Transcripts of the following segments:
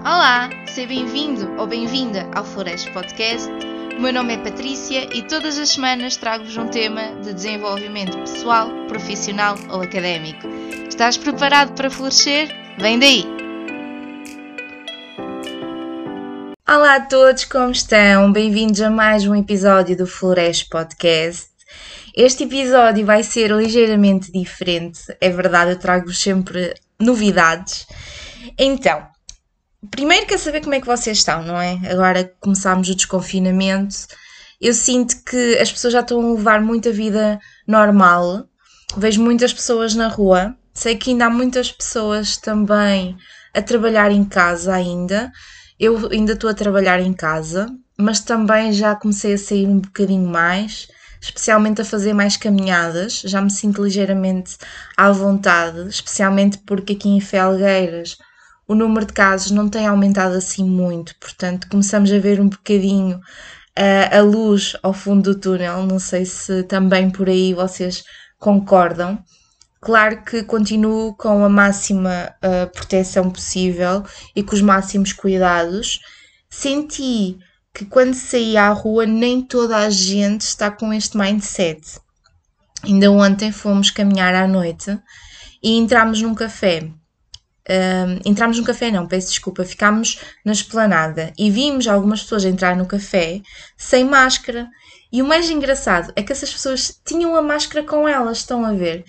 Olá, seja bem-vindo ou bem-vinda ao Floresta Podcast. O meu nome é Patrícia e todas as semanas trago-vos um tema de desenvolvimento pessoal, profissional ou académico. Estás preparado para florescer? Vem daí! Olá a todos, como estão? Bem-vindos a mais um episódio do Floresta Podcast. Este episódio vai ser ligeiramente diferente, é verdade, eu trago-vos sempre novidades. Então, primeiro quero saber como é que vocês estão, não é? Agora que começámos o desconfinamento, eu sinto que as pessoas já estão a levar muita vida normal. Vejo muitas pessoas na rua. Sei que ainda há muitas pessoas também a trabalhar em casa ainda. Eu ainda estou a trabalhar em casa, mas também já comecei a sair um bocadinho mais, especialmente a fazer mais caminhadas. Já me sinto ligeiramente à vontade, especialmente porque aqui em Felgueiras o número de casos não tem aumentado assim muito, portanto, começamos a ver um bocadinho uh, a luz ao fundo do túnel. Não sei se também por aí vocês concordam. Claro que continuo com a máxima uh, proteção possível e com os máximos cuidados. Senti que quando saí à rua nem toda a gente está com este mindset. Ainda ontem fomos caminhar à noite e entramos num café entramos no café, não, peço desculpa, ficámos na esplanada e vimos algumas pessoas entrar no café sem máscara. E o mais engraçado é que essas pessoas tinham a máscara com elas, estão a ver?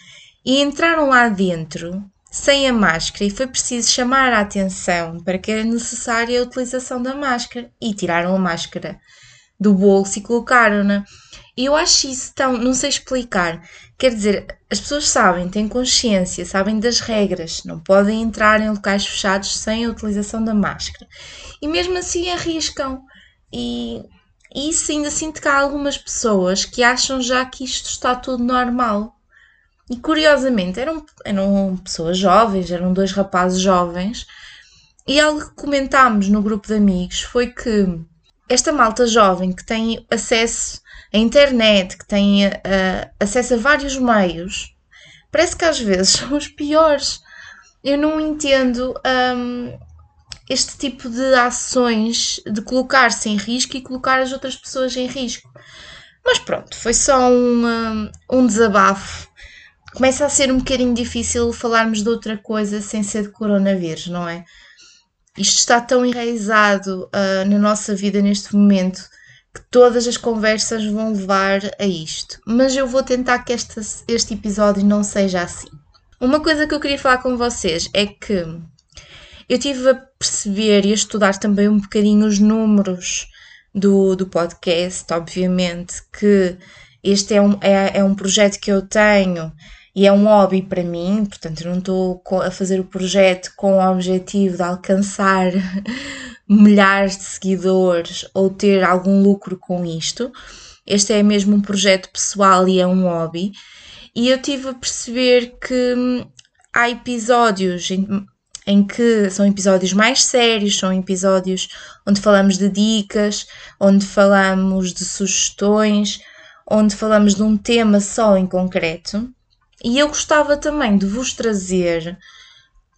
E entraram lá dentro sem a máscara e foi preciso chamar a atenção para que era necessária a utilização da máscara e tiraram a máscara do bolso e colocaram-na. E eu acho isso tão. não sei explicar. Quer dizer, as pessoas sabem, têm consciência, sabem das regras, não podem entrar em locais fechados sem a utilização da máscara. E mesmo assim arriscam. E isso ainda sinto que há algumas pessoas que acham já que isto está tudo normal. E curiosamente eram, eram pessoas jovens, eram dois rapazes jovens, e algo que comentámos no grupo de amigos foi que esta malta jovem que tem acesso à internet, que tem uh, acesso a vários meios, parece que às vezes são os piores. Eu não entendo um, este tipo de ações de colocar-se em risco e colocar as outras pessoas em risco. Mas pronto, foi só um, um, um desabafo. Começa a ser um bocadinho difícil falarmos de outra coisa sem ser de coronavírus, não é? Isto está tão enraizado uh, na nossa vida neste momento que todas as conversas vão levar a isto. Mas eu vou tentar que este, este episódio não seja assim. Uma coisa que eu queria falar com vocês é que eu tive a perceber e a estudar também um bocadinho os números do, do podcast, obviamente, que este é um, é, é um projeto que eu tenho e é um hobby para mim, portanto, eu não estou a fazer o projeto com o objetivo de alcançar milhares de seguidores ou ter algum lucro com isto. Este é mesmo um projeto pessoal e é um hobby. E eu tive a perceber que hum, há episódios em, em que são episódios mais sérios, são episódios onde falamos de dicas, onde falamos de sugestões, onde falamos de um tema só em concreto. E eu gostava também de vos trazer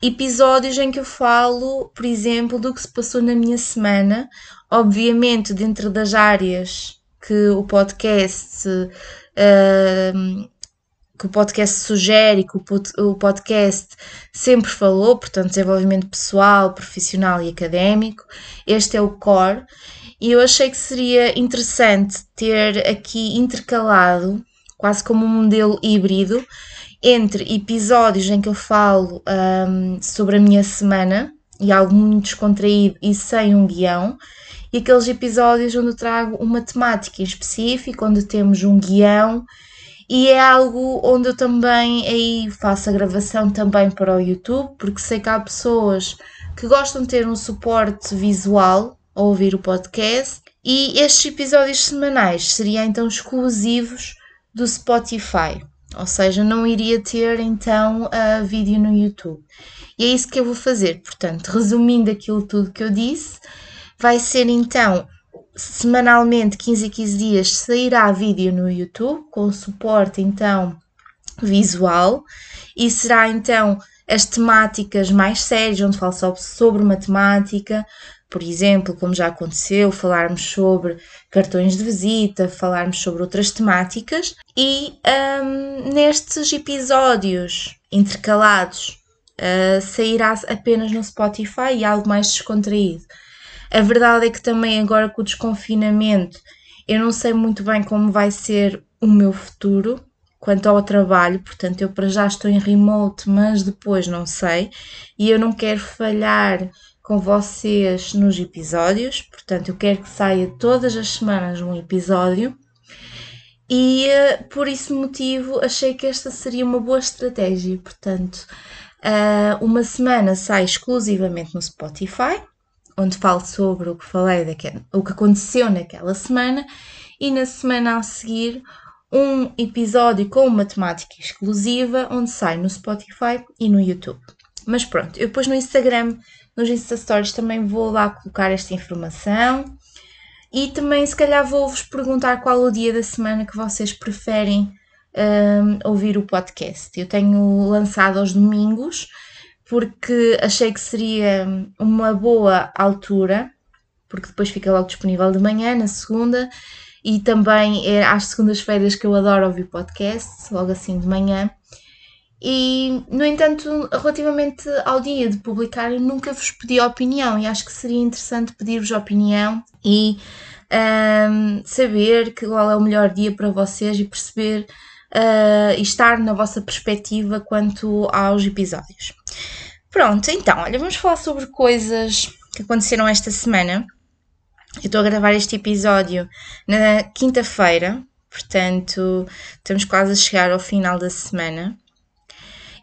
episódios em que eu falo, por exemplo, do que se passou na minha semana, obviamente dentro das áreas que o podcast uh, que o podcast sugere, que o podcast sempre falou, portanto, desenvolvimento pessoal, profissional e académico. Este é o core. E eu achei que seria interessante ter aqui intercalado, quase como um modelo híbrido, entre episódios em que eu falo um, sobre a minha semana e algo muito descontraído e sem um guião, e aqueles episódios onde eu trago uma temática em específico, onde temos um guião e é algo onde eu também aí faço a gravação também para o YouTube, porque sei que há pessoas que gostam de ter um suporte visual a ouvir o podcast e estes episódios semanais seriam então exclusivos do Spotify ou seja, não iria ter então uh, vídeo no YouTube. E é isso que eu vou fazer. Portanto, resumindo aquilo tudo que eu disse, vai ser então semanalmente, 15 a 15 dias, sairá vídeo no YouTube com suporte então visual e será então as temáticas mais sérias, onde falo sobre matemática, por exemplo, como já aconteceu, falarmos sobre cartões de visita, falarmos sobre outras temáticas e um, nestes episódios intercalados uh, sairá apenas no Spotify e algo mais descontraído. A verdade é que também agora com o desconfinamento eu não sei muito bem como vai ser o meu futuro quanto ao trabalho, portanto eu para já estou em remote, mas depois não sei e eu não quero falhar com vocês nos episódios, portanto eu quero que saia todas as semanas um episódio e eh, por esse motivo achei que esta seria uma boa estratégia. Portanto, eh, uma semana sai exclusivamente no Spotify, onde falo sobre o que falei, daquela, o que aconteceu naquela semana, e na semana a seguir um episódio com uma temática exclusiva, onde sai no Spotify e no YouTube. Mas pronto, eu depois no Instagram nos Insta Stories também vou lá colocar esta informação. E também, se calhar, vou-vos perguntar qual o dia da semana que vocês preferem um, ouvir o podcast. Eu tenho lançado aos domingos porque achei que seria uma boa altura, porque depois fica logo disponível de manhã, na segunda, e também é às segundas-feiras que eu adoro ouvir podcast, logo assim de manhã. E, no entanto, relativamente ao dia de publicar, eu nunca vos pedi opinião e acho que seria interessante pedir-vos opinião e um, saber qual é o melhor dia para vocês e perceber uh, e estar na vossa perspectiva quanto aos episódios. Pronto, então, olha, vamos falar sobre coisas que aconteceram esta semana. Eu estou a gravar este episódio na quinta-feira, portanto, estamos quase a chegar ao final da semana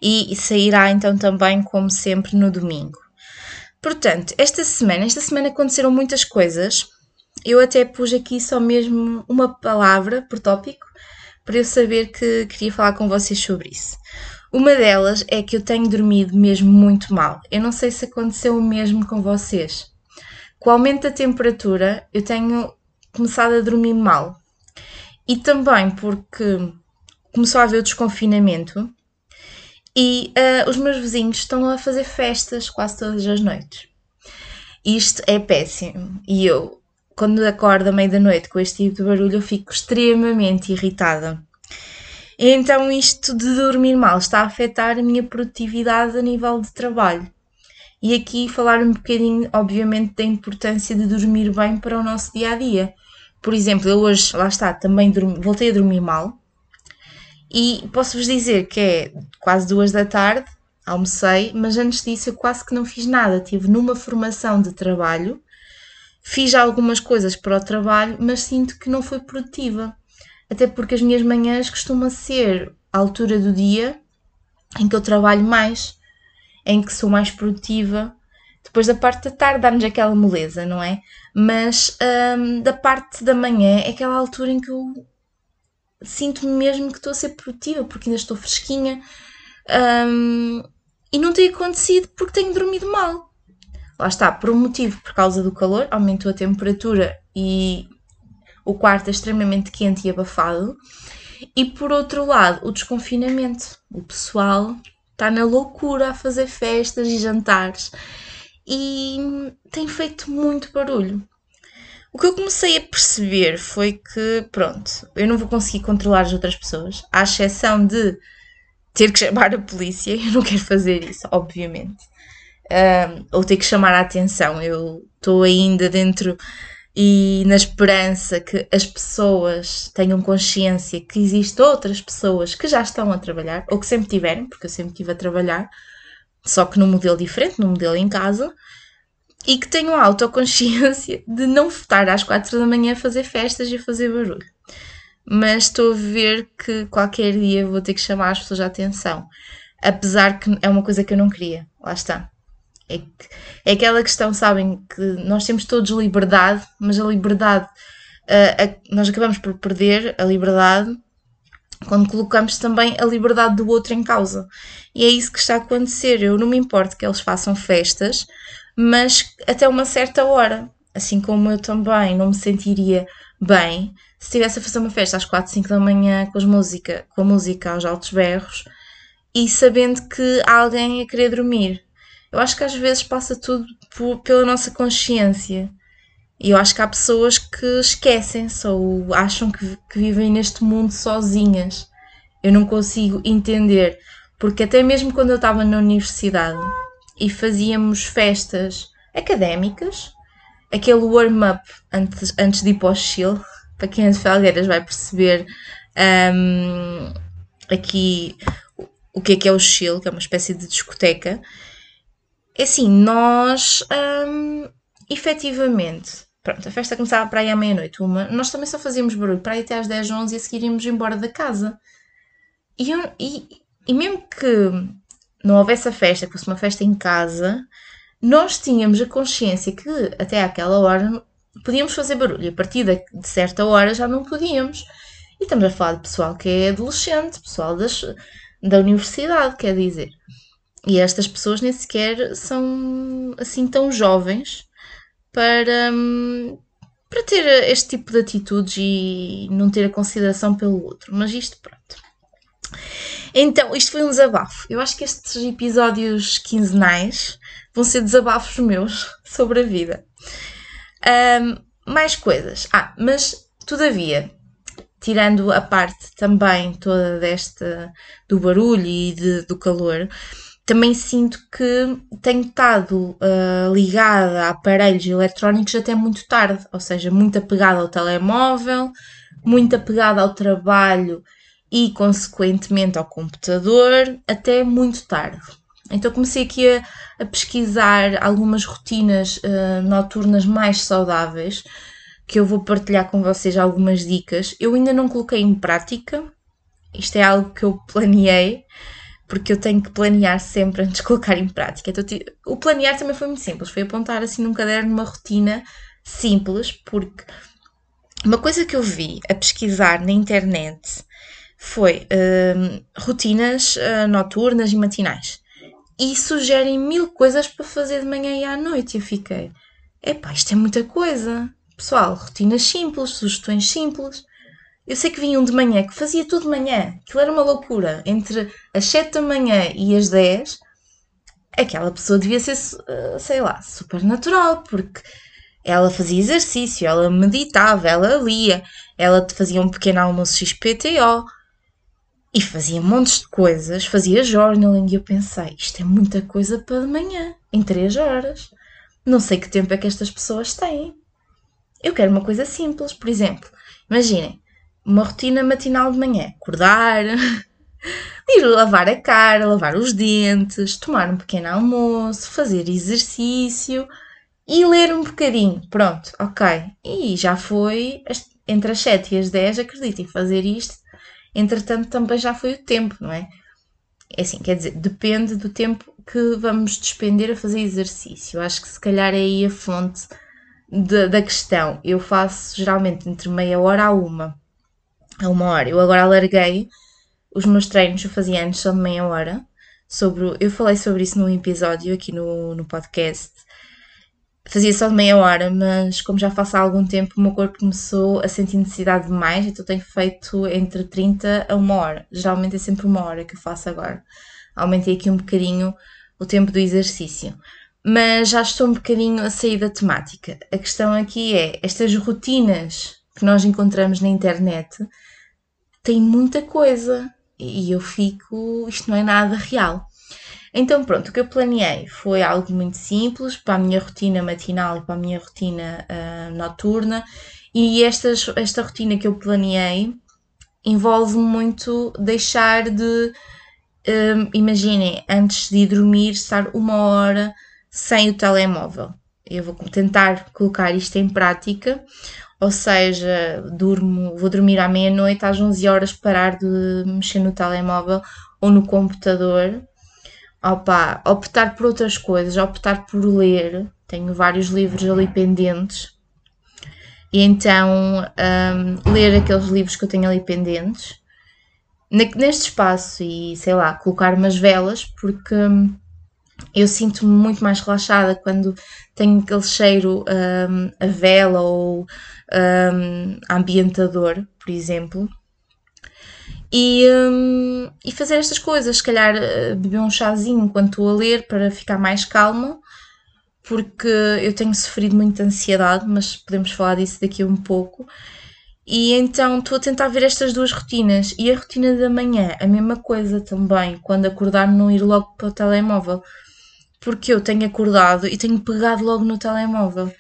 e sairá então também, como sempre, no domingo. Portanto, esta semana, esta semana aconteceram muitas coisas. Eu até pus aqui só mesmo uma palavra por tópico para eu saber que queria falar com vocês sobre isso. Uma delas é que eu tenho dormido mesmo muito mal. Eu não sei se aconteceu o mesmo com vocês. Com o aumento da temperatura, eu tenho começado a dormir mal. E também porque começou a haver o desconfinamento e uh, os meus vizinhos estão a fazer festas quase todas as noites. Isto é péssimo. E eu, quando acordo à meia da noite com este tipo de barulho, eu fico extremamente irritada. Então, isto de dormir mal está a afetar a minha produtividade a nível de trabalho. E aqui falar um bocadinho, obviamente, da importância de dormir bem para o nosso dia a dia. Por exemplo, eu hoje, lá está, também dormi, voltei a dormir mal, e posso-vos dizer que é quase duas da tarde, almocei, mas antes disso eu quase que não fiz nada. Estive numa formação de trabalho, fiz algumas coisas para o trabalho, mas sinto que não foi produtiva. Até porque as minhas manhãs costumam ser a altura do dia em que eu trabalho mais, em que sou mais produtiva. Depois da parte da tarde dá-nos aquela moleza, não é? Mas hum, da parte da manhã é aquela altura em que eu sinto-me mesmo que estou a ser produtiva, porque ainda estou fresquinha. Um, e não tem acontecido porque tenho dormido mal. Lá está, por um motivo, por causa do calor, aumentou a temperatura e o quarto é extremamente quente e abafado. E por outro lado, o desconfinamento. O pessoal está na loucura a fazer festas e jantares e tem feito muito barulho. O que eu comecei a perceber foi que, pronto, eu não vou conseguir controlar as outras pessoas, à exceção de ter que chamar a polícia. Eu não quero fazer isso, obviamente. Um, ou ter que chamar a atenção. Eu estou ainda dentro e na esperança que as pessoas tenham consciência que existem outras pessoas que já estão a trabalhar, ou que sempre tiveram, porque eu sempre estive a trabalhar, só que num modelo diferente, num modelo em casa, e que tenham a autoconsciência de não estar às quatro da manhã a fazer festas e a fazer barulho. Mas estou a ver que qualquer dia vou ter que chamar as pessoas a atenção. Apesar que é uma coisa que eu não queria. Lá está. É, é aquela questão, sabem, que nós temos todos liberdade, mas a liberdade, uh, a, nós acabamos por perder a liberdade quando colocamos também a liberdade do outro em causa. E é isso que está a acontecer. Eu não me importo que eles façam festas, mas até uma certa hora. Assim como eu também não me sentiria bem se estivesse a fazer uma festa às 4, 5 da manhã com, as música, com a música aos altos berros e sabendo que há alguém a querer dormir. Eu acho que às vezes passa tudo pela nossa consciência. E eu acho que há pessoas que esquecem-se ou acham que, que vivem neste mundo sozinhas. Eu não consigo entender, porque até mesmo quando eu estava na universidade e fazíamos festas académicas, aquele warm-up antes, antes de ir para o chill, para quem é de Felgueiras vai perceber um, aqui o que é que é o chill, que é uma espécie de discoteca. É assim, nós um, efetivamente Pronto, a festa começava para aí à meia-noite, uma. Nós também só fazíamos barulho para aí até às 10, 11 e a seguir íamos embora da casa. E, eu, e, e mesmo que não houvesse a festa, que fosse uma festa em casa, nós tínhamos a consciência que até àquela hora podíamos fazer barulho. A partir de, certa hora já não podíamos. E estamos a falar de pessoal que é adolescente, pessoal das, da universidade, quer dizer. E estas pessoas nem sequer são assim tão jovens para, para ter este tipo de atitudes e não ter a consideração pelo outro. Mas isto, pronto. Então, isto foi um desabafo. Eu acho que estes episódios quinzenais vão ser desabafos meus sobre a vida. Um, mais coisas. Ah, mas todavia, tirando a parte também toda desta do barulho e de, do calor, também sinto que tenho estado uh, ligada a aparelhos eletrónicos até muito tarde, ou seja, muito apegada ao telemóvel, muito apegada ao trabalho e, consequentemente, ao computador, até muito tarde. Então comecei aqui a, a pesquisar algumas rotinas uh, noturnas mais saudáveis, que eu vou partilhar com vocês algumas dicas. Eu ainda não coloquei em prática, isto é algo que eu planeei, porque eu tenho que planear sempre antes de colocar em prática. Então, o planear também foi muito simples, foi apontar assim num caderno uma rotina simples, porque uma coisa que eu vi a pesquisar na internet foi uh, rotinas uh, noturnas e matinais. E sugerem mil coisas para fazer de manhã e à noite. Eu fiquei, epá, isto é muita coisa. Pessoal, rotinas simples, sugestões simples. Eu sei que vinham de manhã, que fazia tudo de manhã. Aquilo era uma loucura. Entre as 7 da manhã e as 10, aquela pessoa devia ser, eh, sei lá, super natural, porque ela fazia exercício, ela meditava, ela lia, ela fazia um pequeno almoço XPTO e fazia montes de coisas, fazia journaling e eu pensei, isto é muita coisa para de manhã, em 3 horas. Não sei que tempo é que estas pessoas têm. Eu quero uma coisa simples, por exemplo, imaginem, uma rotina matinal de manhã. Acordar, ir lavar a cara, lavar os dentes, tomar um pequeno almoço, fazer exercício e ler um bocadinho. Pronto, ok. E já foi entre as 7 e as 10, acreditem, fazer isto. Entretanto, também já foi o tempo, não é? É assim, quer dizer, depende do tempo que vamos despender a fazer exercício. Acho que se calhar é aí a fonte de, da questão. Eu faço geralmente entre meia hora a uma a uma hora. Eu agora alarguei os meus treinos, eu fazia antes só de meia hora. Sobre, eu falei sobre isso num episódio aqui no, no podcast. Fazia só de meia hora, mas como já faço há algum tempo, o meu corpo começou a sentir necessidade de mais, então tenho feito entre 30 a uma hora. Geralmente é sempre uma hora que eu faço agora. Aumentei aqui um bocadinho o tempo do exercício. Mas já estou um bocadinho a sair da temática. A questão aqui é estas rotinas que nós encontramos na internet tem muita coisa e eu fico, isto não é nada real. Então, pronto, o que eu planeei foi algo muito simples para a minha rotina matinal e para a minha rotina uh, noturna. E esta, esta rotina que eu planeei envolve muito deixar de, um, imaginem, antes de ir dormir, estar uma hora sem o telemóvel. Eu vou tentar colocar isto em prática, ou seja, durmo, vou dormir à meia-noite, às 11 horas parar de mexer no telemóvel ou no computador. Opa, optar por outras coisas, optar por ler. Tenho vários livros ali pendentes. E então um, ler aqueles livros que eu tenho ali pendentes neste espaço e sei lá, colocar umas velas, porque hum, eu sinto-me muito mais relaxada quando tenho aquele cheiro um, a vela ou um, ambientador, por exemplo. E, um, e fazer estas coisas, se calhar uh, beber um chazinho enquanto estou a ler para ficar mais calma, porque eu tenho sofrido muita ansiedade, mas podemos falar disso daqui a um pouco. E então estou a tentar ver estas duas rotinas. E a rotina da manhã, a mesma coisa também, quando acordar não ir logo para o telemóvel. Porque eu tenho acordado e tenho pegado logo no telemóvel.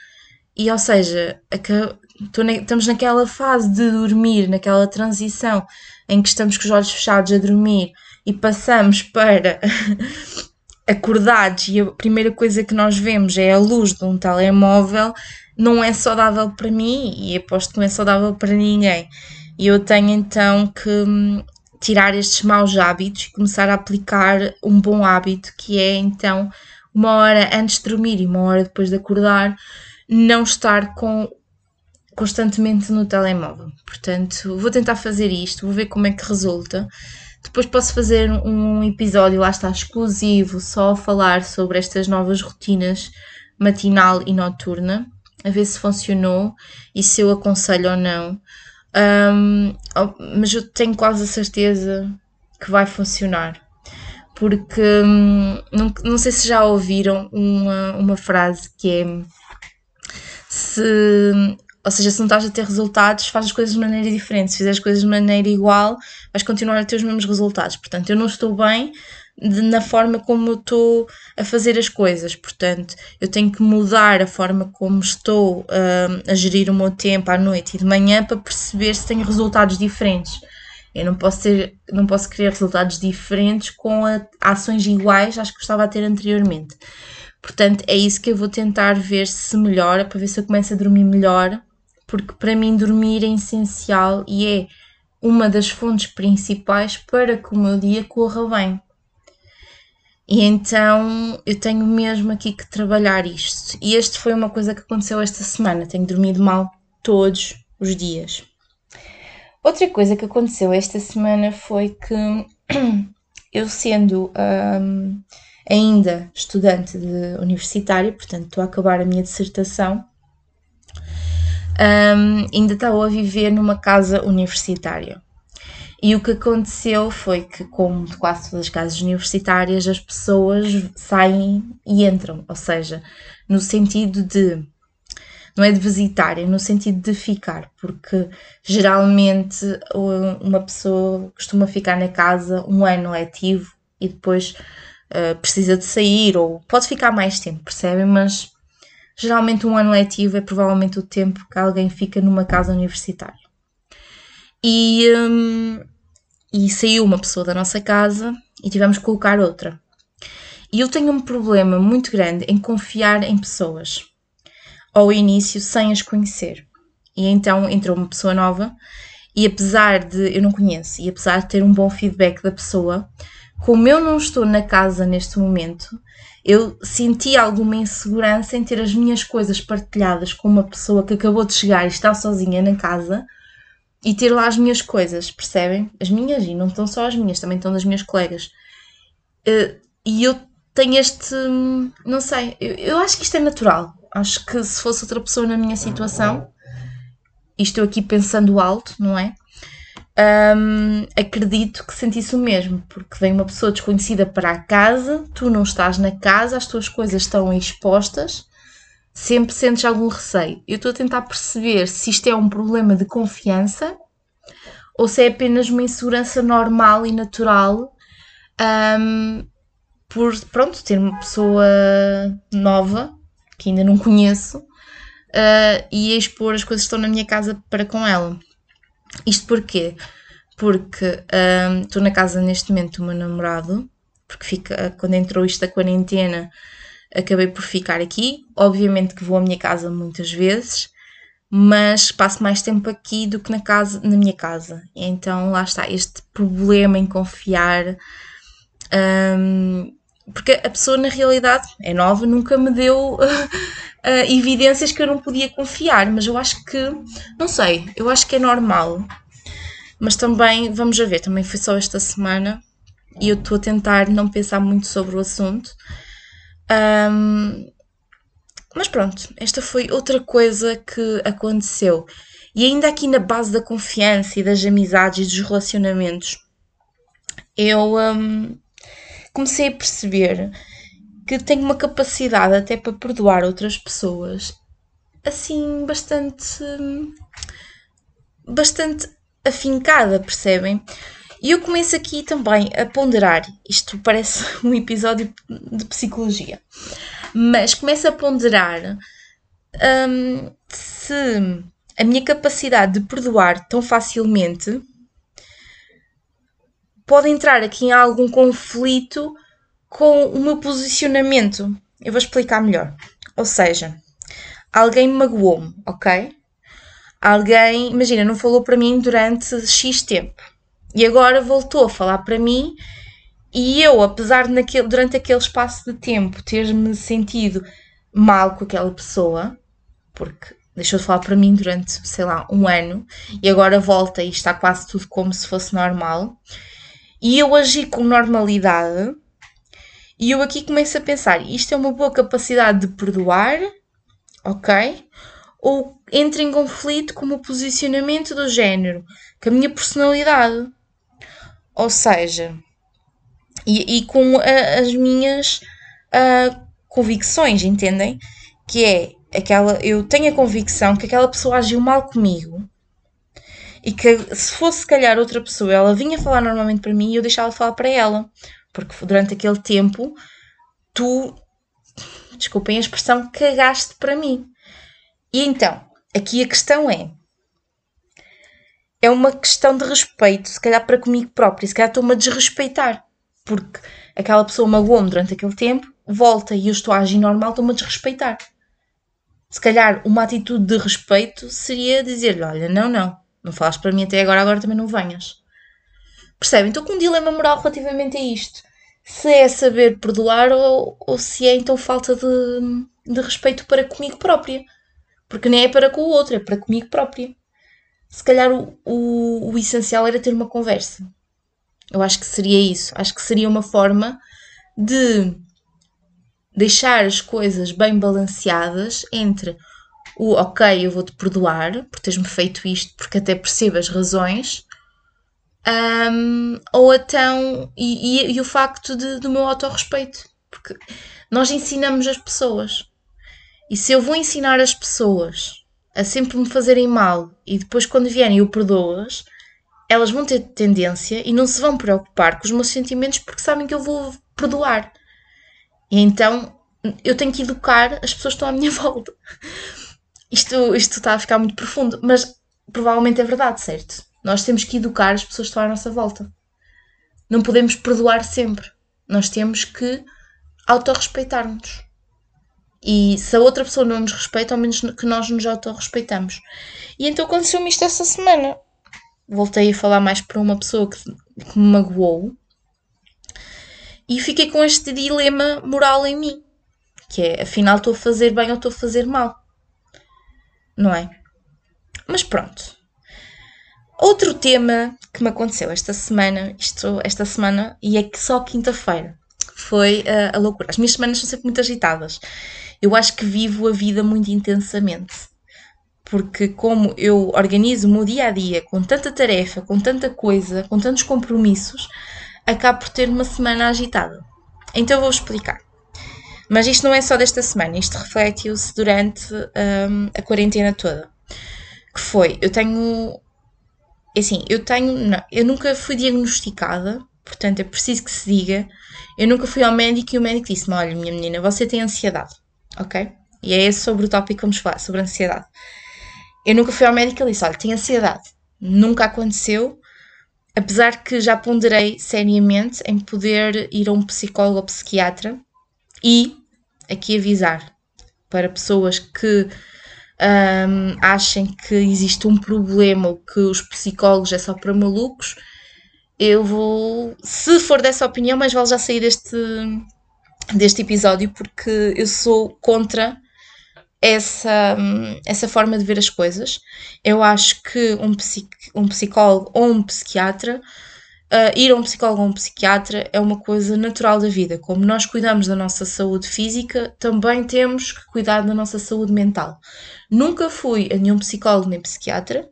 E ou seja, estamos naquela fase de dormir, naquela transição em que estamos com os olhos fechados a dormir e passamos para acordados e a primeira coisa que nós vemos é a luz de um telemóvel, não é saudável para mim e aposto que não é saudável para ninguém. E eu tenho então que hum, tirar estes maus hábitos e começar a aplicar um bom hábito que é então uma hora antes de dormir e uma hora depois de acordar, não estar com constantemente no telemóvel. Portanto, vou tentar fazer isto, vou ver como é que resulta. Depois posso fazer um episódio, lá está, exclusivo, só a falar sobre estas novas rotinas matinal e noturna, a ver se funcionou e se eu aconselho ou não. Um, mas eu tenho quase a certeza que vai funcionar. Porque hum, não, não sei se já ouviram uma, uma frase que é se ou seja, se não estás a ter resultados, faz as coisas de maneira diferente. Se fizeres as coisas de maneira igual, vais continuar a ter os mesmos resultados. Portanto, eu não estou bem de, na forma como eu estou a fazer as coisas. Portanto, eu tenho que mudar a forma como estou uh, a gerir o meu tempo à noite e de manhã para perceber se tenho resultados diferentes. Eu não posso, ter, não posso querer resultados diferentes com a, ações iguais às que estava a ter anteriormente. Portanto, é isso que eu vou tentar ver se melhora, para ver se eu começo a dormir melhor porque para mim dormir é essencial e é uma das fontes principais para que o meu dia corra bem. E então eu tenho mesmo aqui que trabalhar isto. E este foi uma coisa que aconteceu esta semana. Tenho dormido mal todos os dias. Outra coisa que aconteceu esta semana foi que eu sendo um, ainda estudante de universitário, portanto estou a acabar a minha dissertação, um, ainda estava a viver numa casa universitária. E o que aconteceu foi que, como de quase todas as casas universitárias, as pessoas saem e entram, ou seja, no sentido de. Não é de visitar, é no sentido de ficar, porque geralmente uma pessoa costuma ficar na casa um ano letivo e depois uh, precisa de sair, ou pode ficar mais tempo, percebem? Mas Geralmente, um ano letivo é provavelmente o tempo que alguém fica numa casa universitária. E, hum, e saiu uma pessoa da nossa casa e tivemos que colocar outra. E eu tenho um problema muito grande em confiar em pessoas ao início sem as conhecer. E então entrou uma pessoa nova e apesar de eu não conheço e apesar de ter um bom feedback da pessoa, como eu não estou na casa neste momento, eu senti alguma insegurança em ter as minhas coisas partilhadas com uma pessoa que acabou de chegar e está sozinha na casa e ter lá as minhas coisas, percebem? As minhas, e não estão só as minhas, também estão das minhas colegas. Eh, e eu tenho este. Não sei, eu, eu acho que isto é natural. Acho que se fosse outra pessoa na minha situação, e estou aqui pensando alto, não é? Um, acredito que sentisse o mesmo, porque vem uma pessoa desconhecida para a casa, tu não estás na casa, as tuas coisas estão expostas, sempre sentes algum receio. Eu estou a tentar perceber se isto é um problema de confiança ou se é apenas uma insegurança normal e natural um, por, pronto, ter uma pessoa nova que ainda não conheço uh, e expor as coisas que estão na minha casa para com ela. Isto porquê? Porque estou um, na casa neste momento do meu namorado, porque fica, quando entrou isto da quarentena, acabei por ficar aqui. Obviamente que vou à minha casa muitas vezes, mas passo mais tempo aqui do que na, casa, na minha casa. Então lá está este problema em confiar. Um, porque a pessoa na realidade é nova, nunca me deu uh, evidências que eu não podia confiar, mas eu acho que, não sei, eu acho que é normal. Mas também, vamos ver, também foi só esta semana e eu estou a tentar não pensar muito sobre o assunto. Um, mas pronto, esta foi outra coisa que aconteceu. E ainda aqui na base da confiança e das amizades e dos relacionamentos, eu hum, comecei a perceber que tenho uma capacidade até para perdoar outras pessoas assim bastante bastante afincada, percebem? E eu começo aqui também a ponderar, isto parece um episódio de psicologia, mas começo a ponderar hum, se a minha capacidade de perdoar tão facilmente pode entrar aqui em algum conflito com o meu posicionamento. Eu vou explicar melhor. Ou seja, alguém me magoou-me, ok? Alguém, imagina, não falou para mim durante X tempo e agora voltou a falar para mim e eu, apesar de naquele, durante aquele espaço de tempo ter-me sentido mal com aquela pessoa, porque deixou de falar para mim durante, sei lá, um ano e agora volta e está quase tudo como se fosse normal, e eu agi com normalidade, e eu aqui começo a pensar: isto é uma boa capacidade de perdoar, ok? Ou entra em conflito com o meu posicionamento do género, com a minha personalidade. Ou seja, e, e com a, as minhas uh, convicções, entendem? Que é aquela. Eu tenho a convicção que aquela pessoa agiu mal comigo e que se fosse se calhar outra pessoa, ela vinha falar normalmente para mim e eu deixava de falar para ela, porque durante aquele tempo tu, desculpem a expressão, cagaste para mim. E então, aqui a questão é: é uma questão de respeito, se calhar para comigo própria, se calhar estou-me a desrespeitar, porque aquela pessoa magoou-me durante aquele tempo, volta e eu estou a agir normal, estou-me a desrespeitar. Se calhar uma atitude de respeito seria dizer-lhe: Olha, não, não, não falas para mim até agora, agora também não venhas. Percebem? Estou com um dilema moral relativamente a isto. Se é saber perdoar ou, ou se é então falta de, de respeito para comigo própria. Porque nem é para com o outro, é para comigo própria. Se calhar o, o, o essencial era ter uma conversa. Eu acho que seria isso. Acho que seria uma forma de deixar as coisas bem balanceadas entre o ok, eu vou-te perdoar por teres-me feito isto, porque até percebo as razões, um, ou então, e, e, e, o facto de, do meu autorrespeito, porque nós ensinamos as pessoas, e se eu vou ensinar as pessoas a sempre me fazerem mal e depois quando vierem eu perdoo-as, elas vão ter tendência e não se vão preocupar com os meus sentimentos porque sabem que eu vou perdoar. E então eu tenho que educar as pessoas que estão à minha volta. Isto, isto está a ficar muito profundo, mas provavelmente é verdade, certo? Nós temos que educar as pessoas que estão à nossa volta. Não podemos perdoar sempre. Nós temos que autorrespeitar-nos. E se a outra pessoa não nos respeita, ao menos que nós nos autorrespeitamos. E então aconteceu-me isto essa semana. Voltei a falar mais para uma pessoa que, que me magoou. E fiquei com este dilema moral em mim. Que é, afinal, estou a fazer bem ou estou a fazer mal não é? Mas pronto. Outro tema que me aconteceu esta semana, isto esta semana, e é que só quinta-feira, foi uh, a loucura. As minhas semanas são sempre muito agitadas. Eu acho que vivo a vida muito intensamente. Porque como eu organizo o meu dia a dia com tanta tarefa, com tanta coisa, com tantos compromissos, acabo por ter uma semana agitada. Então vou explicar. Mas isto não é só desta semana, isto refletiu-se durante um, a quarentena toda. Que foi, eu tenho. É assim, eu tenho. Não, eu nunca fui diagnosticada, portanto é preciso que se diga. Eu nunca fui ao médico e o médico disse-me: Olha, minha menina, você tem ansiedade, ok? E é esse sobre o tópico que vamos falar, sobre ansiedade. Eu nunca fui ao médico e ele disse: Olha, tem ansiedade. Nunca aconteceu, apesar que já ponderei seriamente em poder ir a um psicólogo ou psiquiatra e aqui avisar para pessoas que um, achem que existe um problema ou que os psicólogos é só para malucos, eu vou, se for dessa opinião, mas vale já sair deste, deste episódio porque eu sou contra essa, essa forma de ver as coisas. Eu acho que um, psic, um psicólogo ou um psiquiatra Uh, ir a um psicólogo ou um psiquiatra é uma coisa natural da vida. Como nós cuidamos da nossa saúde física, também temos que cuidar da nossa saúde mental. Nunca fui a nenhum psicólogo nem psiquiatra,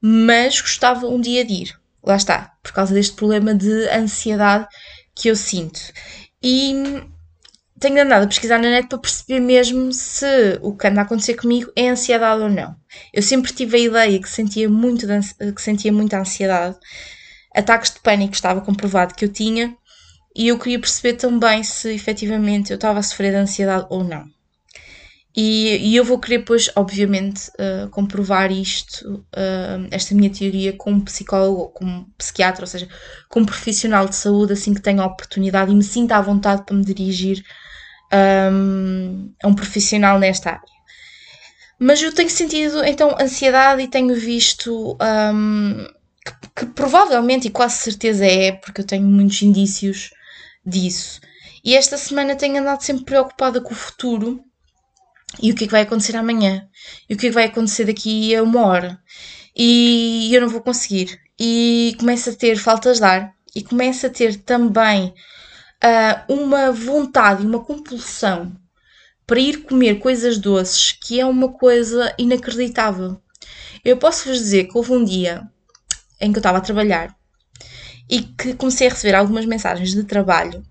mas gostava um dia de ir. Lá está, por causa deste problema de ansiedade que eu sinto. E tenho andado a pesquisar na net para perceber mesmo se o que anda a acontecer comigo é ansiedade ou não. Eu sempre tive a ideia que sentia, muito que sentia muita ansiedade ataques de pânico estava comprovado que eu tinha e eu queria perceber também se efetivamente eu estava a sofrer de ansiedade ou não. E, e eu vou querer, pois, obviamente, uh, comprovar isto, uh, esta minha teoria, com um psicólogo, com um psiquiatra, ou seja, com um profissional de saúde, assim que tenha a oportunidade e me sinta à vontade para me dirigir um, a um profissional nesta área. Mas eu tenho sentido, então, ansiedade e tenho visto um, que, que provavelmente e quase certeza é, porque eu tenho muitos indícios disso. E esta semana tenho andado sempre preocupada com o futuro e o que é que vai acontecer amanhã e o que é que vai acontecer daqui a uma hora e eu não vou conseguir e começo a ter faltas de ar e começo a ter também uh, uma vontade, uma compulsão para ir comer coisas doces que é uma coisa inacreditável. Eu posso vos dizer que houve um dia em que eu estava a trabalhar e que comecei a receber algumas mensagens de trabalho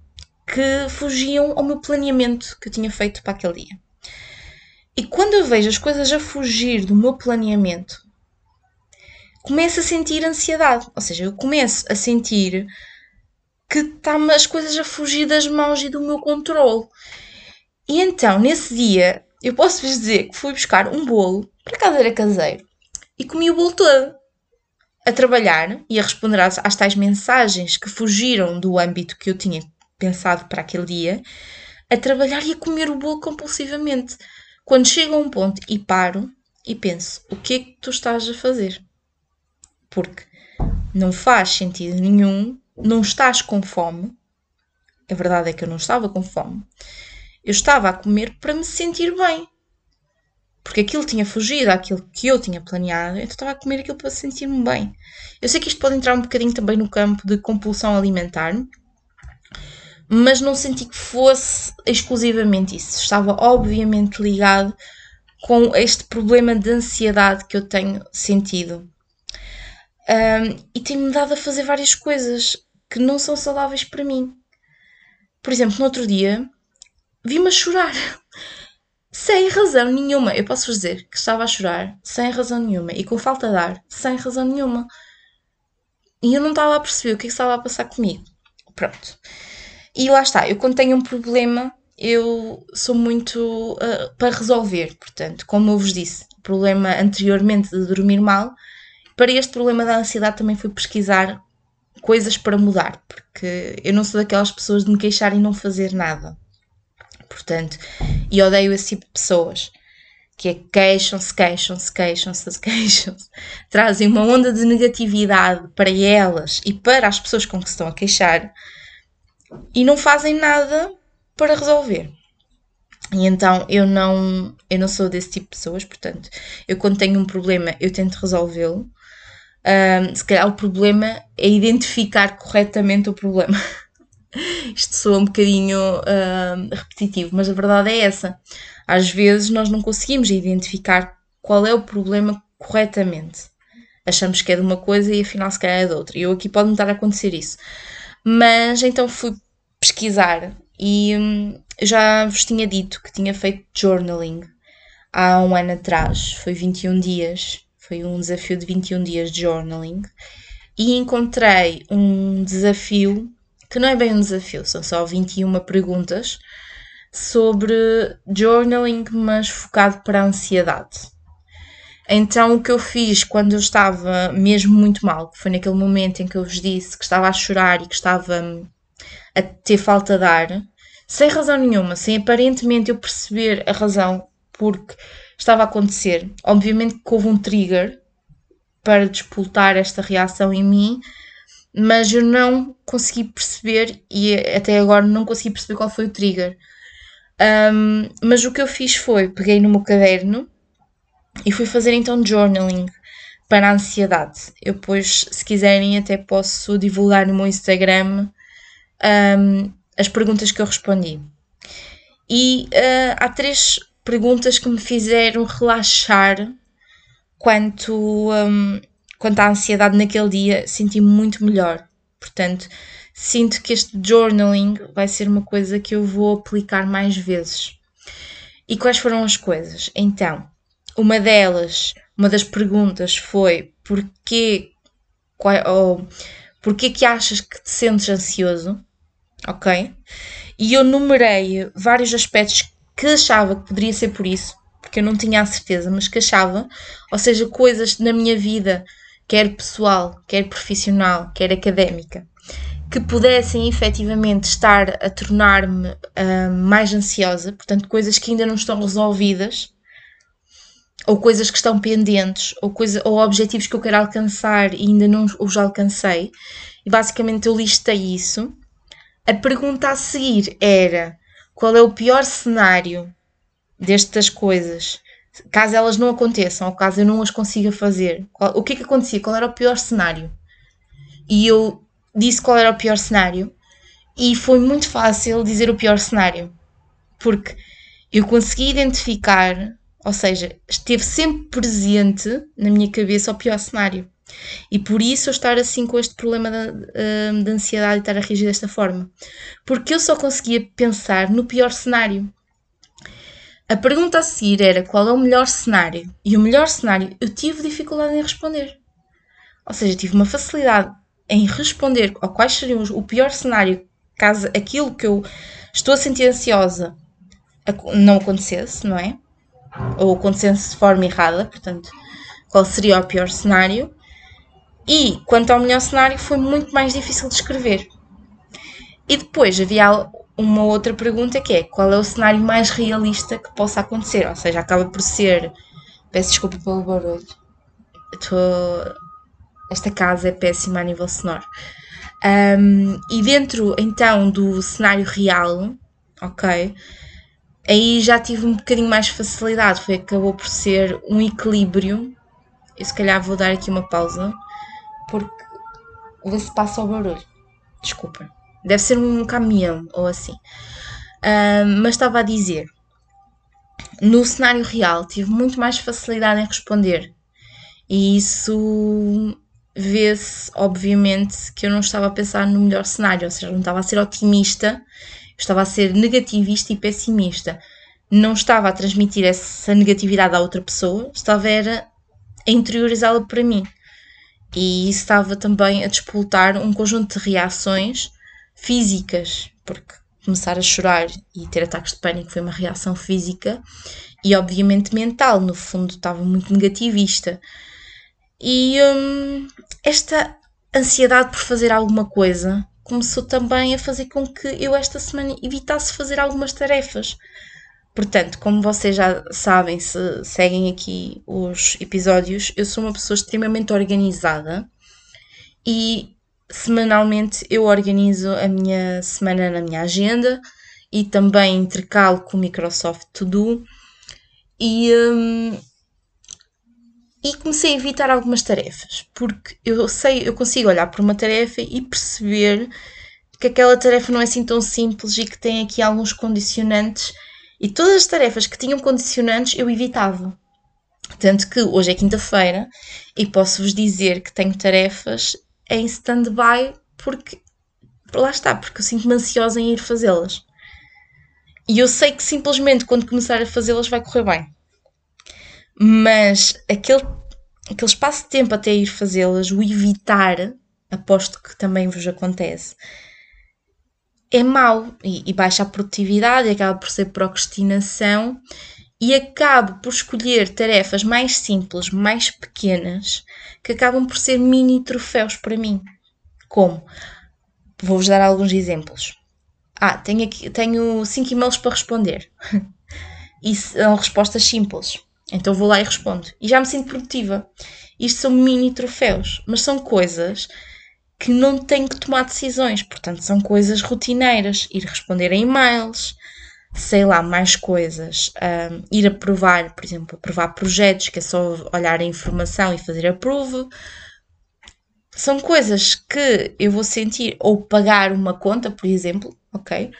que fugiam ao meu planeamento que eu tinha feito para aquele dia. E quando eu vejo as coisas a fugir do meu planeamento, começo a sentir ansiedade. Ou seja, eu começo a sentir que estão as coisas a fugir das mãos e do meu controle. E então, nesse dia, eu posso vos dizer que fui buscar um bolo, para casa caseiro, e comi o bolo todo a trabalhar e a responder às, às tais mensagens que fugiram do âmbito que eu tinha pensado para aquele dia, a trabalhar e a comer o bolo compulsivamente. Quando chego a um ponto e paro e penso: o que é que tu estás a fazer? Porque não faz sentido nenhum, não estás com fome. A verdade é que eu não estava com fome. Eu estava a comer para me sentir bem porque aquilo tinha fugido àquilo que eu tinha planeado, então estava a comer aquilo para sentir-me bem. Eu sei que isto pode entrar um bocadinho também no campo de compulsão alimentar, mas não senti que fosse exclusivamente isso. Estava obviamente ligado com este problema de ansiedade que eu tenho sentido. Um, e tem-me dado a fazer várias coisas que não são saudáveis para mim. Por exemplo, no outro dia, vi-me a chorar sem razão nenhuma. Eu posso dizer que estava a chorar sem razão nenhuma e com falta de ar sem razão nenhuma. E eu não estava a perceber o que, é que estava a passar comigo. Pronto. E lá está, eu quando tenho um problema, eu sou muito uh, para resolver. Portanto, como eu vos disse, o problema anteriormente de dormir mal, para este problema da ansiedade também fui pesquisar coisas para mudar, porque eu não sou daquelas pessoas de me queixar e não fazer nada. Portanto, e odeio esse tipo de pessoas que é queixam-se, queixam-se, queixam-se, queixam-se, trazem uma onda de negatividade para elas e para as pessoas com que se estão a queixar e não fazem nada para resolver. E então eu não, eu não sou desse tipo de pessoas, portanto, eu quando tenho um problema eu tento resolvê-lo. Um, se calhar o problema é identificar corretamente o problema. Isto soa um bocadinho uh, repetitivo, mas a verdade é essa. Às vezes nós não conseguimos identificar qual é o problema corretamente. Achamos que é de uma coisa e afinal se calhar é de outra. E eu aqui pode-me estar a acontecer isso. Mas então fui pesquisar e hum, já vos tinha dito que tinha feito journaling há um ano atrás. Foi 21 dias. Foi um desafio de 21 dias de journaling. E encontrei um desafio que não é bem um desafio, são só 21 perguntas sobre journaling, mas focado para a ansiedade. Então, o que eu fiz quando eu estava mesmo muito mal, que foi naquele momento em que eu vos disse que estava a chorar e que estava hum, a ter falta de ar, sem razão nenhuma, sem aparentemente eu perceber a razão porque estava a acontecer. Obviamente que houve um trigger para despoltar esta reação em mim, mas eu não consegui perceber e até agora não consegui perceber qual foi o trigger. Um, mas o que eu fiz foi, peguei no meu caderno e fui fazer então journaling para a ansiedade. Eu depois, se quiserem, até posso divulgar no meu Instagram um, as perguntas que eu respondi. E uh, há três perguntas que me fizeram relaxar quanto, um, quanto à ansiedade naquele dia, senti-me muito melhor. Portanto, sinto que este journaling vai ser uma coisa que eu vou aplicar mais vezes. E quais foram as coisas? Então, uma delas, uma das perguntas foi porquê, qual, porquê que achas que te sentes ansioso? Ok? E eu numerei vários aspectos que achava que poderia ser por isso, porque eu não tinha a certeza, mas que achava, ou seja, coisas na minha vida, quer pessoal, quer profissional, quer académica, que pudessem efetivamente estar a tornar-me uh, mais ansiosa, portanto, coisas que ainda não estão resolvidas, ou coisas que estão pendentes, ou, coisa, ou objetivos que eu quero alcançar e ainda não os alcancei. E basicamente eu listei isso. A pergunta a seguir era: qual é o pior cenário destas coisas? Caso elas não aconteçam, ou caso eu não as consiga fazer, qual, o que é que acontecia? Qual era o pior cenário? E eu disse qual era o pior cenário, e foi muito fácil dizer o pior cenário, porque eu consegui identificar ou seja, esteve sempre presente na minha cabeça o pior cenário. E por isso eu estar assim com este problema de, de ansiedade e estar a reagir desta forma. Porque eu só conseguia pensar no pior cenário. A pergunta a seguir era qual é o melhor cenário? E o melhor cenário eu tive dificuldade em responder. Ou seja, tive uma facilidade em responder a quais seriam o pior cenário caso aquilo que eu estou a sentir ansiosa não acontecesse, não é? ou acontecesse de forma errada, portanto, qual seria o pior cenário. E quanto ao melhor cenário, foi muito mais difícil de escrever. E depois havia uma outra pergunta que é: qual é o cenário mais realista que possa acontecer? Ou seja, acaba por ser. Peço desculpa pelo barulho. Tô... Esta casa é péssima a nível sonoro. Um, e dentro então do cenário real, ok? aí já tive um bocadinho mais facilidade, foi acabou por ser um equilíbrio. Eu se calhar vou dar aqui uma pausa, porque vê se passa o barulho. Desculpa. Deve ser um caminhão ou assim. Uh, mas estava a dizer, no cenário real tive muito mais facilidade em responder. E isso vê-se, obviamente, que eu não estava a pensar no melhor cenário, ou seja, não estava a ser otimista estava a ser negativista e pessimista. Não estava a transmitir essa negatividade à outra pessoa, estava era a interiorizá-la para mim. E isso estava também a despoltar um conjunto de reações físicas, porque começar a chorar e ter ataques de pânico foi uma reação física e obviamente mental, no fundo estava muito negativista. E hum, esta ansiedade por fazer alguma coisa começou também a fazer com que eu esta semana evitasse fazer algumas tarefas. Portanto, como vocês já sabem, se seguem aqui os episódios, eu sou uma pessoa extremamente organizada e semanalmente eu organizo a minha semana na minha agenda e também intercalo com o Microsoft To Do e, hum, e comecei a evitar algumas tarefas, porque eu sei, eu consigo olhar para uma tarefa e perceber que aquela tarefa não é assim tão simples e que tem aqui alguns condicionantes. E todas as tarefas que tinham condicionantes eu evitava. Tanto que hoje é quinta-feira e posso-vos dizer que tenho tarefas em stand-by porque lá está, porque eu sinto-me ansiosa em ir fazê-las. E eu sei que simplesmente quando começar a fazê-las vai correr bem. Mas aquele, aquele espaço de tempo até ir fazê-las, o evitar, aposto que também vos acontece, é mau. E, e baixa a produtividade, acaba por ser procrastinação e acabo por escolher tarefas mais simples, mais pequenas, que acabam por ser mini troféus para mim. Como? Vou-vos dar alguns exemplos. Ah, tenho, aqui, tenho cinco e-mails para responder. e são respostas simples. Então vou lá e respondo. E já me sinto produtiva. Isto são mini troféus, mas são coisas que não tenho que tomar decisões. Portanto, são coisas rotineiras. Ir responder a e-mails, sei lá, mais coisas, um, ir aprovar, por exemplo, aprovar projetos, que é só olhar a informação e fazer approve, são coisas que eu vou sentir, ou pagar uma conta, por exemplo, ok?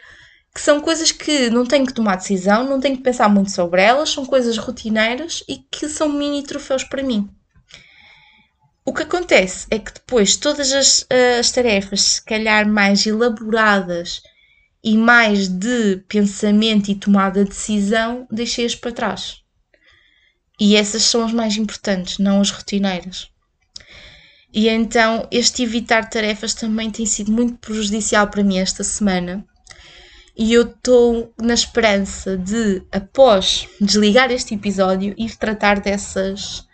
Que são coisas que não tenho que tomar decisão, não tenho que pensar muito sobre elas, são coisas rotineiras e que são mini troféus para mim. O que acontece é que depois todas as, as tarefas, se calhar mais elaboradas e mais de pensamento e tomada de decisão, deixei-as para trás. E essas são as mais importantes, não as rotineiras. E então este evitar tarefas também tem sido muito prejudicial para mim esta semana. E eu estou na esperança de, após desligar este episódio, ir tratar dessas,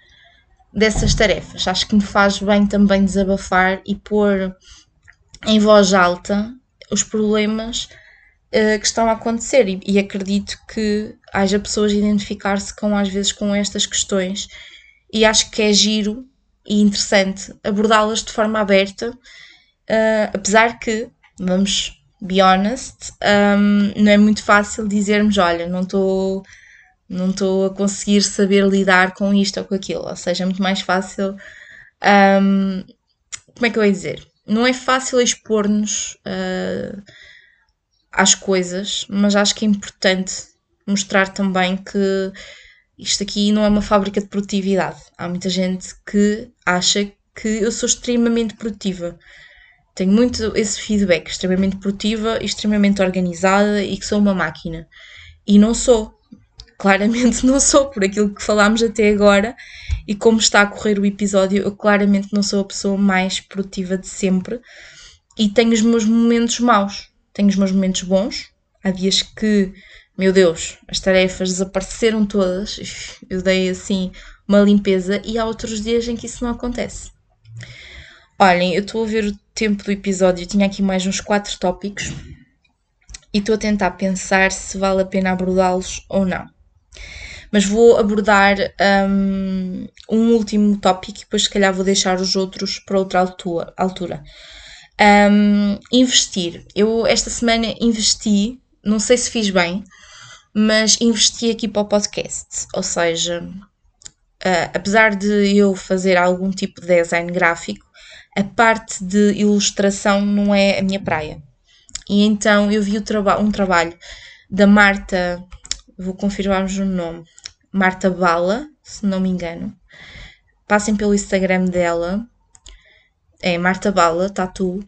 dessas tarefas. Acho que me faz bem também desabafar e pôr em voz alta os problemas uh, que estão a acontecer. E, e acredito que haja pessoas a identificar-se com, às vezes, com estas questões. E acho que é giro e interessante abordá-las de forma aberta, uh, apesar que, vamos be honest, um, não é muito fácil dizermos: olha, não estou. Não estou a conseguir saber lidar com isto ou com aquilo. Ou seja, é muito mais fácil. Um, como é que eu ia dizer? Não é fácil expor-nos uh, às coisas, mas acho que é importante mostrar também que isto aqui não é uma fábrica de produtividade. Há muita gente que acha que eu sou extremamente produtiva. Tenho muito esse feedback, extremamente produtiva, extremamente organizada e que sou uma máquina. E não sou. Claramente não sou, por aquilo que falámos até agora e como está a correr o episódio, eu claramente não sou a pessoa mais produtiva de sempre e tenho os meus momentos maus. Tenho os meus momentos bons. Há dias que meu Deus, as tarefas desapareceram todas, eu dei assim uma limpeza e há outros dias em que isso não acontece. Olhem, eu estou a ver o tempo do episódio, eu tinha aqui mais uns quatro tópicos e estou a tentar pensar se vale a pena abordá-los ou não. Mas vou abordar um, um, último tópico e depois se calhar vou deixar os outros para outra altura. Um, investir. Eu esta semana investi, não sei se fiz bem, mas investi aqui para o podcast. Ou seja, uh, apesar de eu fazer algum tipo de design gráfico, a parte de ilustração não é a minha praia. E então eu vi traba um trabalho da Marta, vou confirmar-vos o nome, Marta Bala, se não me engano. Passem pelo Instagram dela, é Marta Bala, Tatu.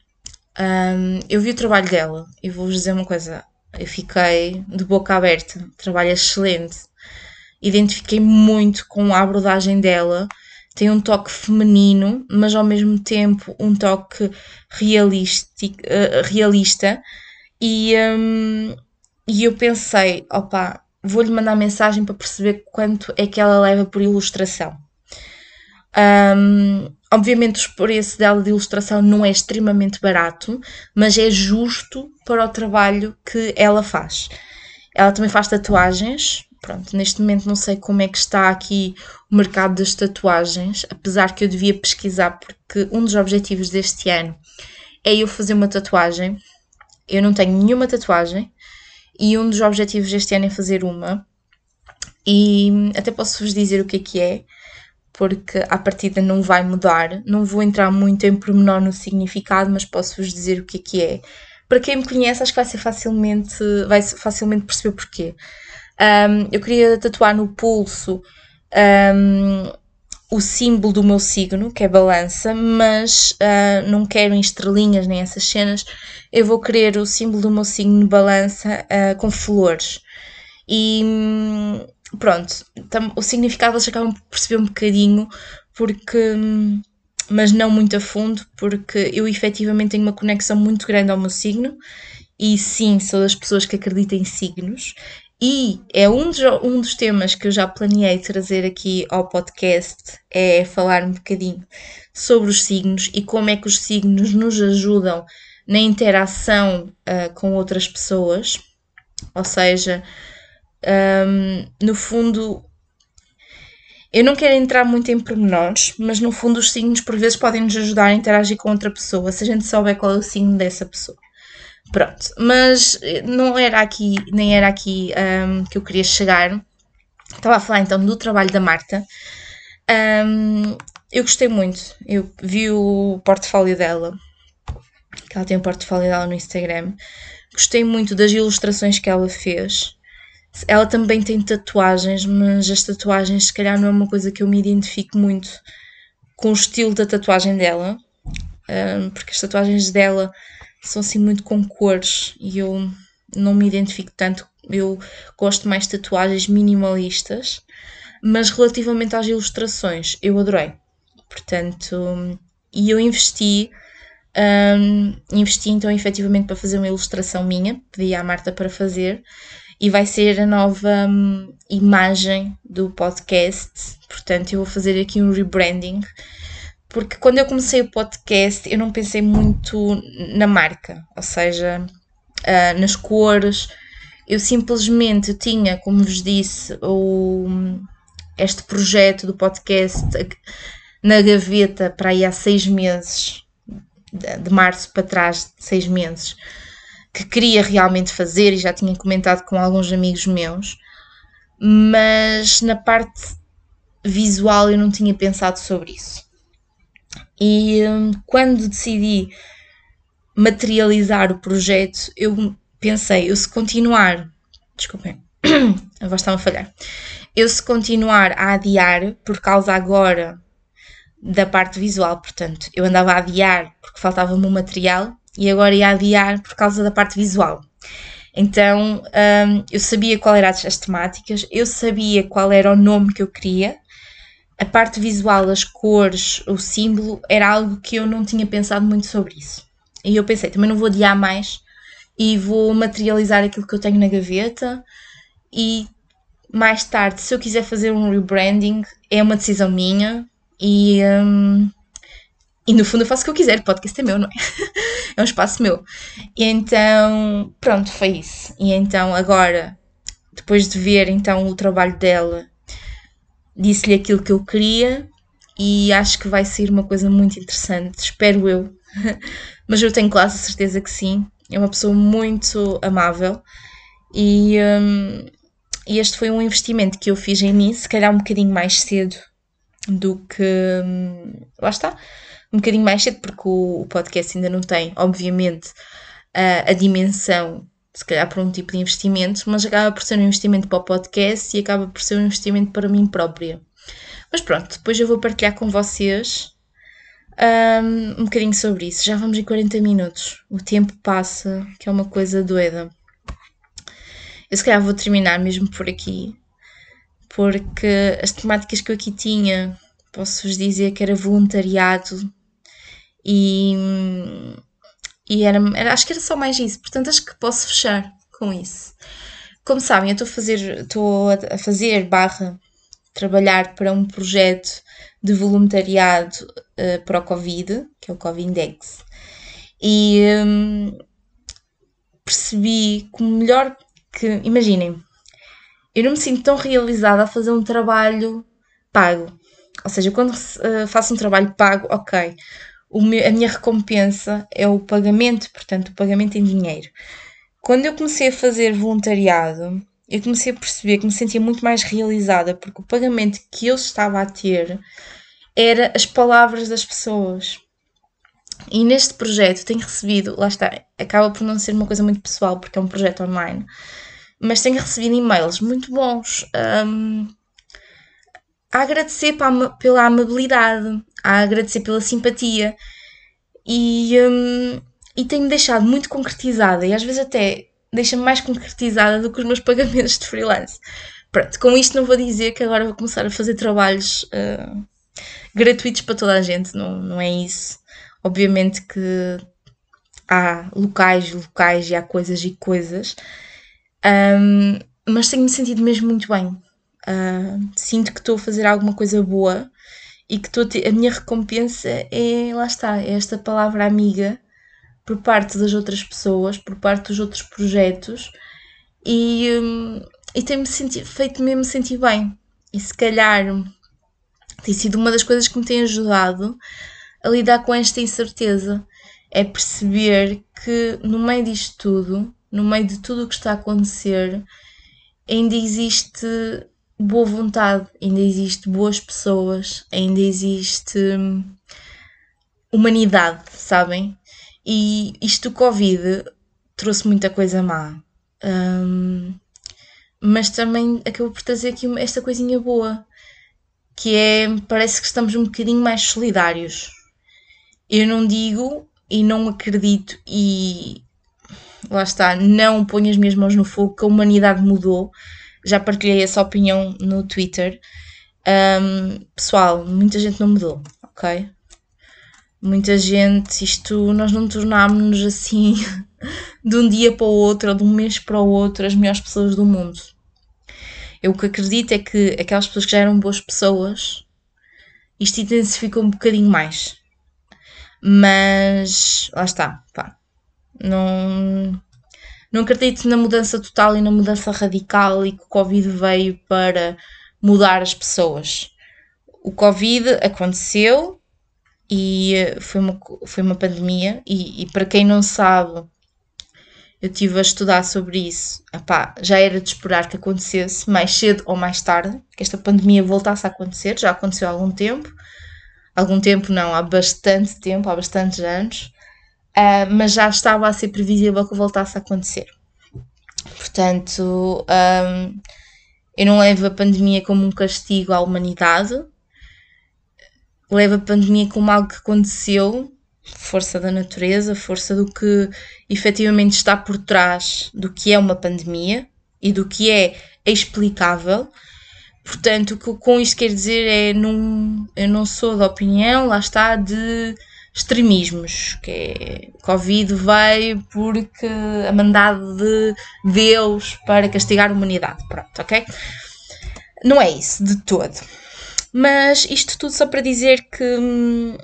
Um, eu vi o trabalho dela e vou-vos dizer uma coisa: eu fiquei de boca aberta. Trabalho excelente. Identifiquei muito com a abordagem dela. Tem um toque feminino, mas ao mesmo tempo um toque uh, realista. E, um, e eu pensei, opa, vou-lhe mandar mensagem para perceber quanto é que ela leva por ilustração. Um, obviamente o preço dela de ilustração não é extremamente barato, mas é justo para o trabalho que ela faz. Ela também faz tatuagens. Pronto, neste momento não sei como é que está aqui o mercado das tatuagens, apesar que eu devia pesquisar, porque um dos objetivos deste ano é eu fazer uma tatuagem. Eu não tenho nenhuma tatuagem e um dos objetivos deste ano é fazer uma. E até posso vos dizer o que é que é porque a partida não vai mudar. Não vou entrar muito em pormenor no significado, mas posso-vos dizer o que é que é. Para quem me conhece, acho que vai ser facilmente, vai facilmente perceber porquê. Um, eu queria tatuar no pulso um, o símbolo do meu signo, que é balança, mas uh, não quero em estrelinhas nem essas cenas. Eu vou querer o símbolo do meu signo balança uh, com flores. E pronto, o significado eles acabam por perceber um bocadinho, porque, mas não muito a fundo, porque eu efetivamente tenho uma conexão muito grande ao meu signo, e sim, sou das pessoas que acreditam em signos, e é um dos, um dos temas que eu já planeei trazer aqui ao podcast, é falar um bocadinho sobre os signos e como é que os signos nos ajudam na interação uh, com outras pessoas, ou seja, um, no fundo, eu não quero entrar muito em pormenores, mas no fundo os signos por vezes podem nos ajudar a interagir com outra pessoa, se a gente souber qual é o signo dessa pessoa. Pronto, mas não era aqui, nem era aqui um, que eu queria chegar. Estava a falar então do trabalho da Marta. Um, eu gostei muito. Eu vi o portfólio dela, que ela tem o portfólio dela no Instagram. Gostei muito das ilustrações que ela fez. Ela também tem tatuagens, mas as tatuagens, se calhar, não é uma coisa que eu me identifico muito com o estilo da tatuagem dela, um, porque as tatuagens dela são assim muito com cores e eu não me identifico tanto. Eu gosto mais de tatuagens minimalistas, mas relativamente às ilustrações, eu adorei. Portanto, e eu investi, um, investi então efetivamente para fazer uma ilustração minha, pedi à Marta para fazer, e vai ser a nova um, imagem do podcast. Portanto, eu vou fazer aqui um rebranding porque quando eu comecei o podcast eu não pensei muito na marca, ou seja, uh, nas cores. Eu simplesmente tinha, como vos disse, o, este projeto do podcast na gaveta para aí há seis meses, de março para trás, seis meses, que queria realmente fazer e já tinha comentado com alguns amigos meus, mas na parte visual eu não tinha pensado sobre isso. E hum, quando decidi materializar o projeto, eu pensei, eu se continuar, desculpem, a voz está a falhar, eu se continuar a adiar por causa agora da parte visual, portanto, eu andava a adiar porque faltava-me o material e agora ia adiar por causa da parte visual. Então um, eu sabia qual eram as temáticas, eu sabia qual era o nome que eu queria, a parte visual, as cores, o símbolo, era algo que eu não tinha pensado muito sobre isso. E eu pensei, também não vou adiar mais e vou materializar aquilo que eu tenho na gaveta e mais tarde, se eu quiser fazer um rebranding, é uma decisão minha e, um, e no fundo eu faço o que eu quiser, o podcast é meu, não é? é um espaço meu. E então, pronto, foi isso. E então agora, depois de ver então o trabalho dela disse-lhe aquilo que eu queria e acho que vai ser uma coisa muito interessante, espero eu. Mas eu tenho quase certeza que sim. É uma pessoa muito amável e, um, e este foi um investimento que eu fiz em mim, se calhar um bocadinho mais cedo do que. Um, lá está, um bocadinho mais cedo, porque o, o podcast ainda não tem, obviamente, a, a dimensão se calhar por um tipo de investimento, mas acaba por ser um investimento para o podcast e acaba por ser um investimento para mim própria. Mas pronto, depois eu vou partilhar com vocês um, um bocadinho sobre isso. Já vamos em 40 minutos. O tempo passa, que é uma coisa doida. Eu se calhar vou terminar mesmo por aqui, porque as temáticas que eu aqui tinha, posso-vos dizer que era voluntariado e e era, era, acho que era só mais isso. Portanto, acho que posso fechar com isso. Como sabem, eu estou a fazer, estou a fazer barra trabalhar para um projeto de voluntariado uh, para o Covid, que é o Covindex. E um, percebi que melhor que. Imaginem, eu não me sinto tão realizada a fazer um trabalho pago. Ou seja, quando uh, faço um trabalho pago, ok, meu, a minha recompensa é o pagamento, portanto, o pagamento em dinheiro. Quando eu comecei a fazer voluntariado, eu comecei a perceber que me sentia muito mais realizada, porque o pagamento que eu estava a ter era as palavras das pessoas. E neste projeto tenho recebido, lá está, acaba por não ser uma coisa muito pessoal, porque é um projeto online, mas tenho recebido e-mails muito bons um, a agradecer pela amabilidade, a agradecer pela simpatia e, um, e tem-me deixado muito concretizada e às vezes até deixa-me mais concretizada do que os meus pagamentos de freelance. Pronto, com isto não vou dizer que agora vou começar a fazer trabalhos uh, gratuitos para toda a gente, não, não é isso. Obviamente que há locais, locais e há coisas e coisas, um, mas tenho-me sentido mesmo muito bem. Uh, sinto que estou a fazer alguma coisa boa e que tô, a minha recompensa é, lá está, é esta palavra amiga por parte das outras pessoas, por parte dos outros projetos e, hum, e tem-me feito mesmo sentir bem. E se calhar tem sido uma das coisas que me tem ajudado a lidar com esta incerteza. é perceber que no meio disto tudo, no meio de tudo o que está a acontecer, ainda existe boa vontade, ainda existe boas pessoas, ainda existe hum, humanidade, sabem? E isto do Covid trouxe muita coisa má. Um, mas também acabou por trazer aqui esta coisinha boa, que é, parece que estamos um bocadinho mais solidários. Eu não digo e não acredito e lá está, não ponho as minhas mãos no fogo que a humanidade mudou. Já partilhei essa opinião no Twitter. Um, pessoal, muita gente não mudou, ok? Muita gente, isto nós não tornámos-nos assim de um dia para o outro ou de um mês para o outro as melhores pessoas do mundo. Eu o que acredito é que aquelas pessoas que já eram boas pessoas, isto intensificou um bocadinho mais. Mas lá está, pá. Não, não acredito na mudança total e na mudança radical e que o Covid veio para mudar as pessoas. O Covid aconteceu e foi uma, foi uma pandemia, e, e para quem não sabe, eu estive a estudar sobre isso. Epá, já era de esperar que acontecesse mais cedo ou mais tarde, que esta pandemia voltasse a acontecer, já aconteceu há algum tempo. Algum tempo não, há bastante tempo, há bastantes anos, uh, mas já estava a ser previsível que voltasse a acontecer. Portanto, um, eu não levo a pandemia como um castigo à humanidade, levo a pandemia como algo que aconteceu força da natureza, força do que efetivamente está por trás do que é uma pandemia e do que é explicável. Portanto, o que com isto quer dizer é não, eu não sou da opinião, lá está, de extremismos, que é Covid veio porque a mandado de Deus para castigar a humanidade. Pronto, ok? Não é isso de todo. Mas isto tudo só para dizer que hum,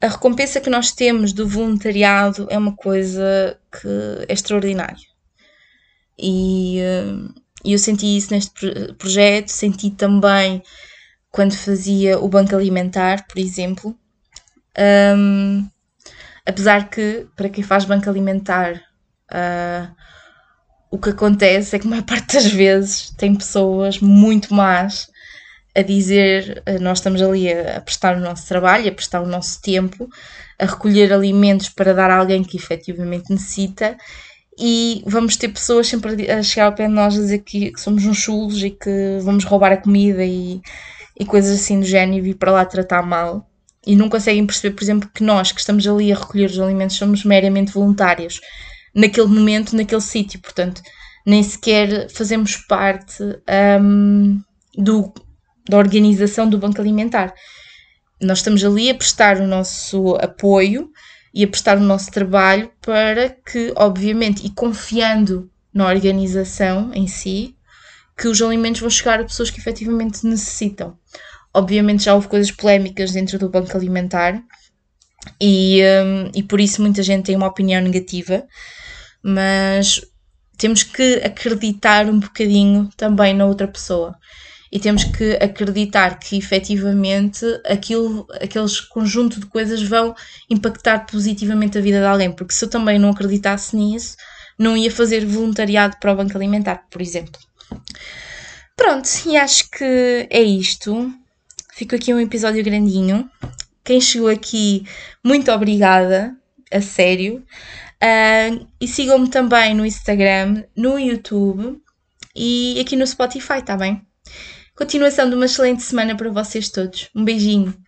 a recompensa que nós temos do voluntariado é uma coisa que é extraordinária. E uh, eu senti isso neste projeto, senti também quando fazia o banco alimentar, por exemplo. Um, apesar que, para quem faz banco alimentar, uh, o que acontece é que a maior parte das vezes tem pessoas muito más a dizer, eh, nós estamos ali a, prestar o nosso trabalho, a prestar o nosso tempo, a recolher alimentos para dar a alguém que efetivamente necessita e vamos ter pessoas sempre a chegar ao pé de nós a dizer que, somos uns chulos e que vamos roubar a comida e, e coisas assim do género e vir para lá tratar mal e não conseguem perceber, por exemplo, que nós que estamos ali a recolher os alimentos somos meramente voluntários naquele momento, naquele sítio, portanto nem sequer fazemos parte um, do, da organização do Banco Alimentar. Nós estamos ali a prestar o nosso apoio e a prestar o nosso trabalho para que, obviamente, e confiando na organização em si, que os alimentos vão chegar a pessoas que efetivamente necessitam. Obviamente já houve coisas polémicas dentro do Banco Alimentar e, um, e por isso muita gente tem uma opinião negativa, mas temos que acreditar um bocadinho também na outra pessoa e temos que acreditar que efetivamente aquilo, aqueles conjunto de coisas vão impactar positivamente a vida de alguém, porque se eu também não acreditasse nisso, não ia fazer voluntariado para o Banco Alimentar, por exemplo. Pronto, e acho que é isto. Fico aqui um episódio grandinho. Quem chegou aqui, muito obrigada, a sério. Uh, e sigam-me também no Instagram, no YouTube e aqui no Spotify, tá bem? Continuação de uma excelente semana para vocês todos. Um beijinho.